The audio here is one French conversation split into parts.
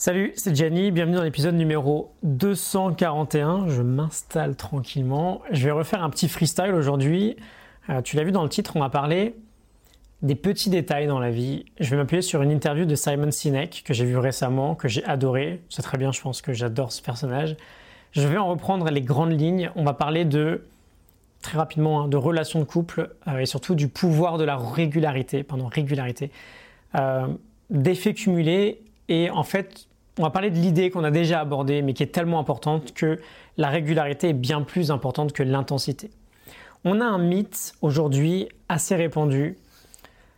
Salut, c'est Gianni, bienvenue dans l'épisode numéro 241. Je m'installe tranquillement. Je vais refaire un petit freestyle aujourd'hui. Euh, tu l'as vu dans le titre, on va parler des petits détails dans la vie. Je vais m'appuyer sur une interview de Simon Sinek que j'ai vu récemment, que j'ai adoré. C'est très bien, je pense que j'adore ce personnage. Je vais en reprendre les grandes lignes. On va parler de, très rapidement, hein, de relations de couple euh, et surtout du pouvoir de la régularité, pardon, régularité, euh, d'effets cumulés et en fait on va parler de l'idée qu'on a déjà abordée, mais qui est tellement importante que la régularité est bien plus importante que l'intensité. On a un mythe aujourd'hui assez répandu.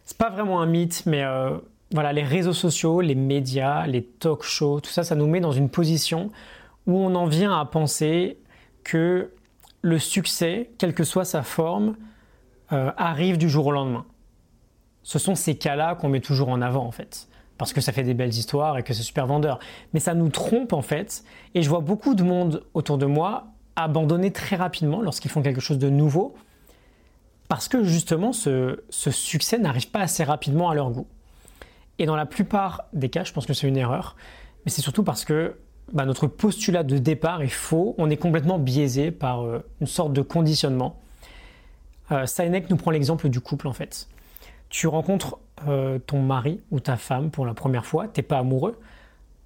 C'est pas vraiment un mythe, mais euh, voilà, les réseaux sociaux, les médias, les talk shows, tout ça, ça nous met dans une position où on en vient à penser que le succès, quelle que soit sa forme, euh, arrive du jour au lendemain. Ce sont ces cas-là qu'on met toujours en avant en fait parce que ça fait des belles histoires et que c'est super vendeur. Mais ça nous trompe en fait. Et je vois beaucoup de monde autour de moi abandonner très rapidement lorsqu'ils font quelque chose de nouveau parce que justement ce, succès n'arrive pas assez rapidement à leur goût. Et dans la plupart des cas, je pense que c'est une erreur, mais c'est surtout parce que bah, notre postulat de départ est faux, on est complètement biaisé par euh, une sorte de conditionnement. Euh, nous prend l'exemple du couple en fait. Tu rencontres euh, ton mari ou ta femme pour la première fois, t'es pas amoureux.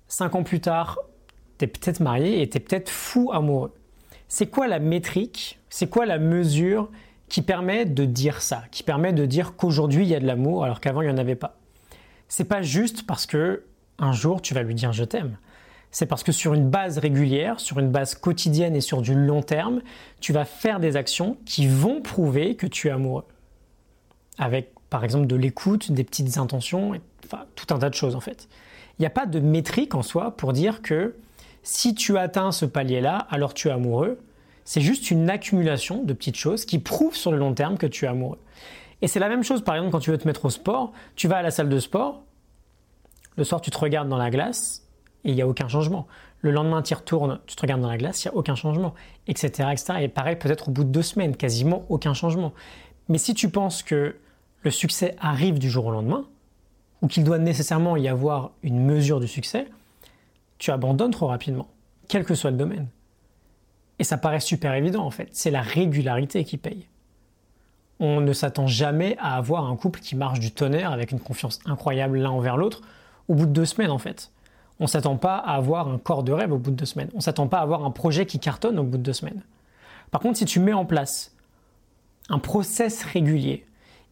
Cinq ans plus tard, tu es peut-être marié et tu es peut-être fou amoureux. C'est quoi la métrique? C'est quoi la mesure qui permet de dire ça Qui permet de dire qu'aujourd'hui il y a de l'amour alors qu'avant il n'y en avait pas? C'est pas juste parce que un jour tu vas lui dire je t'aime. C'est parce que sur une base régulière, sur une base quotidienne et sur du long terme, tu vas faire des actions qui vont prouver que tu es amoureux. Avec par exemple de l'écoute, des petites intentions, enfin tout un tas de choses en fait. Il n'y a pas de métrique en soi pour dire que si tu atteins ce palier-là, alors tu es amoureux. C'est juste une accumulation de petites choses qui prouvent sur le long terme que tu es amoureux. Et c'est la même chose par exemple quand tu veux te mettre au sport, tu vas à la salle de sport, le soir tu te regardes dans la glace et il n'y a aucun changement. Le lendemain tu y retournes, tu te regardes dans la glace, il n'y a aucun changement, etc., etc. Et pareil peut-être au bout de deux semaines, quasiment aucun changement. Mais si tu penses que le succès arrive du jour au lendemain, ou qu'il doit nécessairement y avoir une mesure du succès, tu abandonnes trop rapidement, quel que soit le domaine. Et ça paraît super évident en fait, c'est la régularité qui paye. On ne s'attend jamais à avoir un couple qui marche du tonnerre avec une confiance incroyable l'un envers l'autre au bout de deux semaines en fait. On ne s'attend pas à avoir un corps de rêve au bout de deux semaines. On ne s'attend pas à avoir un projet qui cartonne au bout de deux semaines. Par contre, si tu mets en place un process régulier,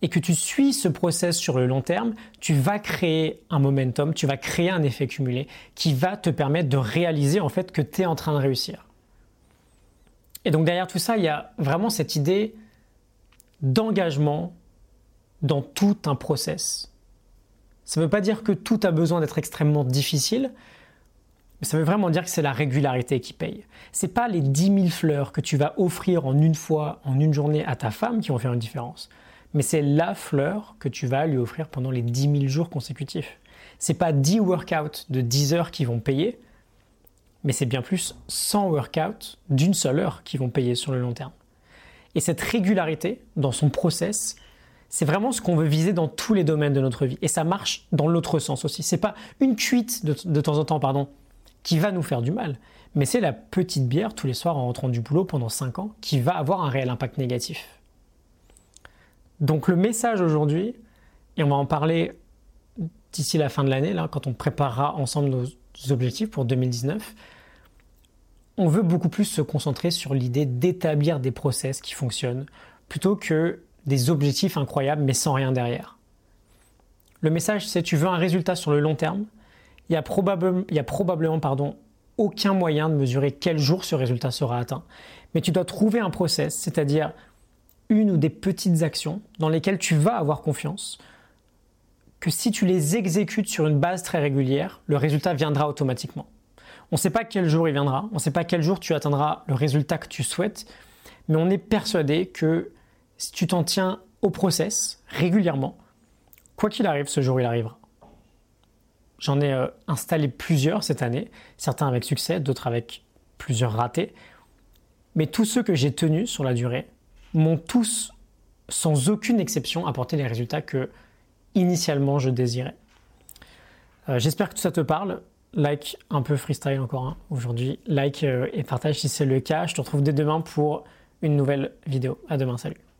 et que tu suis ce process sur le long terme, tu vas créer un momentum, tu vas créer un effet cumulé qui va te permettre de réaliser en fait que tu es en train de réussir. Et donc derrière tout ça, il y a vraiment cette idée d'engagement dans tout un process. Ça ne veut pas dire que tout a besoin d'être extrêmement difficile, mais ça veut vraiment dire que c'est la régularité qui paye. C'est pas les 10 000 fleurs que tu vas offrir en une fois, en une journée à ta femme qui vont faire une différence mais c'est la fleur que tu vas lui offrir pendant les 10 000 jours consécutifs. C'est pas 10 workouts de 10 heures qui vont payer, mais c'est bien plus 100 workouts d'une seule heure qui vont payer sur le long terme. Et cette régularité dans son process, c'est vraiment ce qu'on veut viser dans tous les domaines de notre vie. Et ça marche dans l'autre sens aussi. C'est pas une cuite de, de, temps en temps, pardon, qui va nous faire du mal, mais c'est la petite bière tous les soirs en rentrant du boulot pendant 5 ans qui va avoir un réel impact négatif. Donc le message aujourd'hui, et on va en parler d'ici la fin de l'année, quand on préparera ensemble nos objectifs pour 2019, on veut beaucoup plus se concentrer sur l'idée d'établir des process qui fonctionnent plutôt que des objectifs incroyables mais sans rien derrière. Le message, c'est tu veux un résultat sur le long terme, il y a, il y a probablement pardon, aucun moyen de mesurer quel jour ce résultat sera atteint. Mais tu dois trouver un process, c'est-à-dire une ou des petites actions dans lesquelles tu vas avoir confiance, que si tu les exécutes sur une base très régulière, le résultat viendra automatiquement. On ne sait pas quel jour il viendra, on ne sait pas quel jour tu atteindras le résultat que tu souhaites, mais on est persuadé que si tu t'en tiens au process régulièrement, quoi qu'il arrive, ce jour il arrivera. J'en ai euh, installé plusieurs cette année, certains avec succès, d'autres avec plusieurs ratés, mais tous ceux que j'ai tenus sur la durée, m'ont tous, sans aucune exception, apporté les résultats que initialement je désirais. Euh, j'espère que tout ça te parle. like un peu freestyle encore hein, aujourd'hui. Like et partage si c'est le cas. Je te retrouve dès demain pour une nouvelle vidéo. À demain, salut.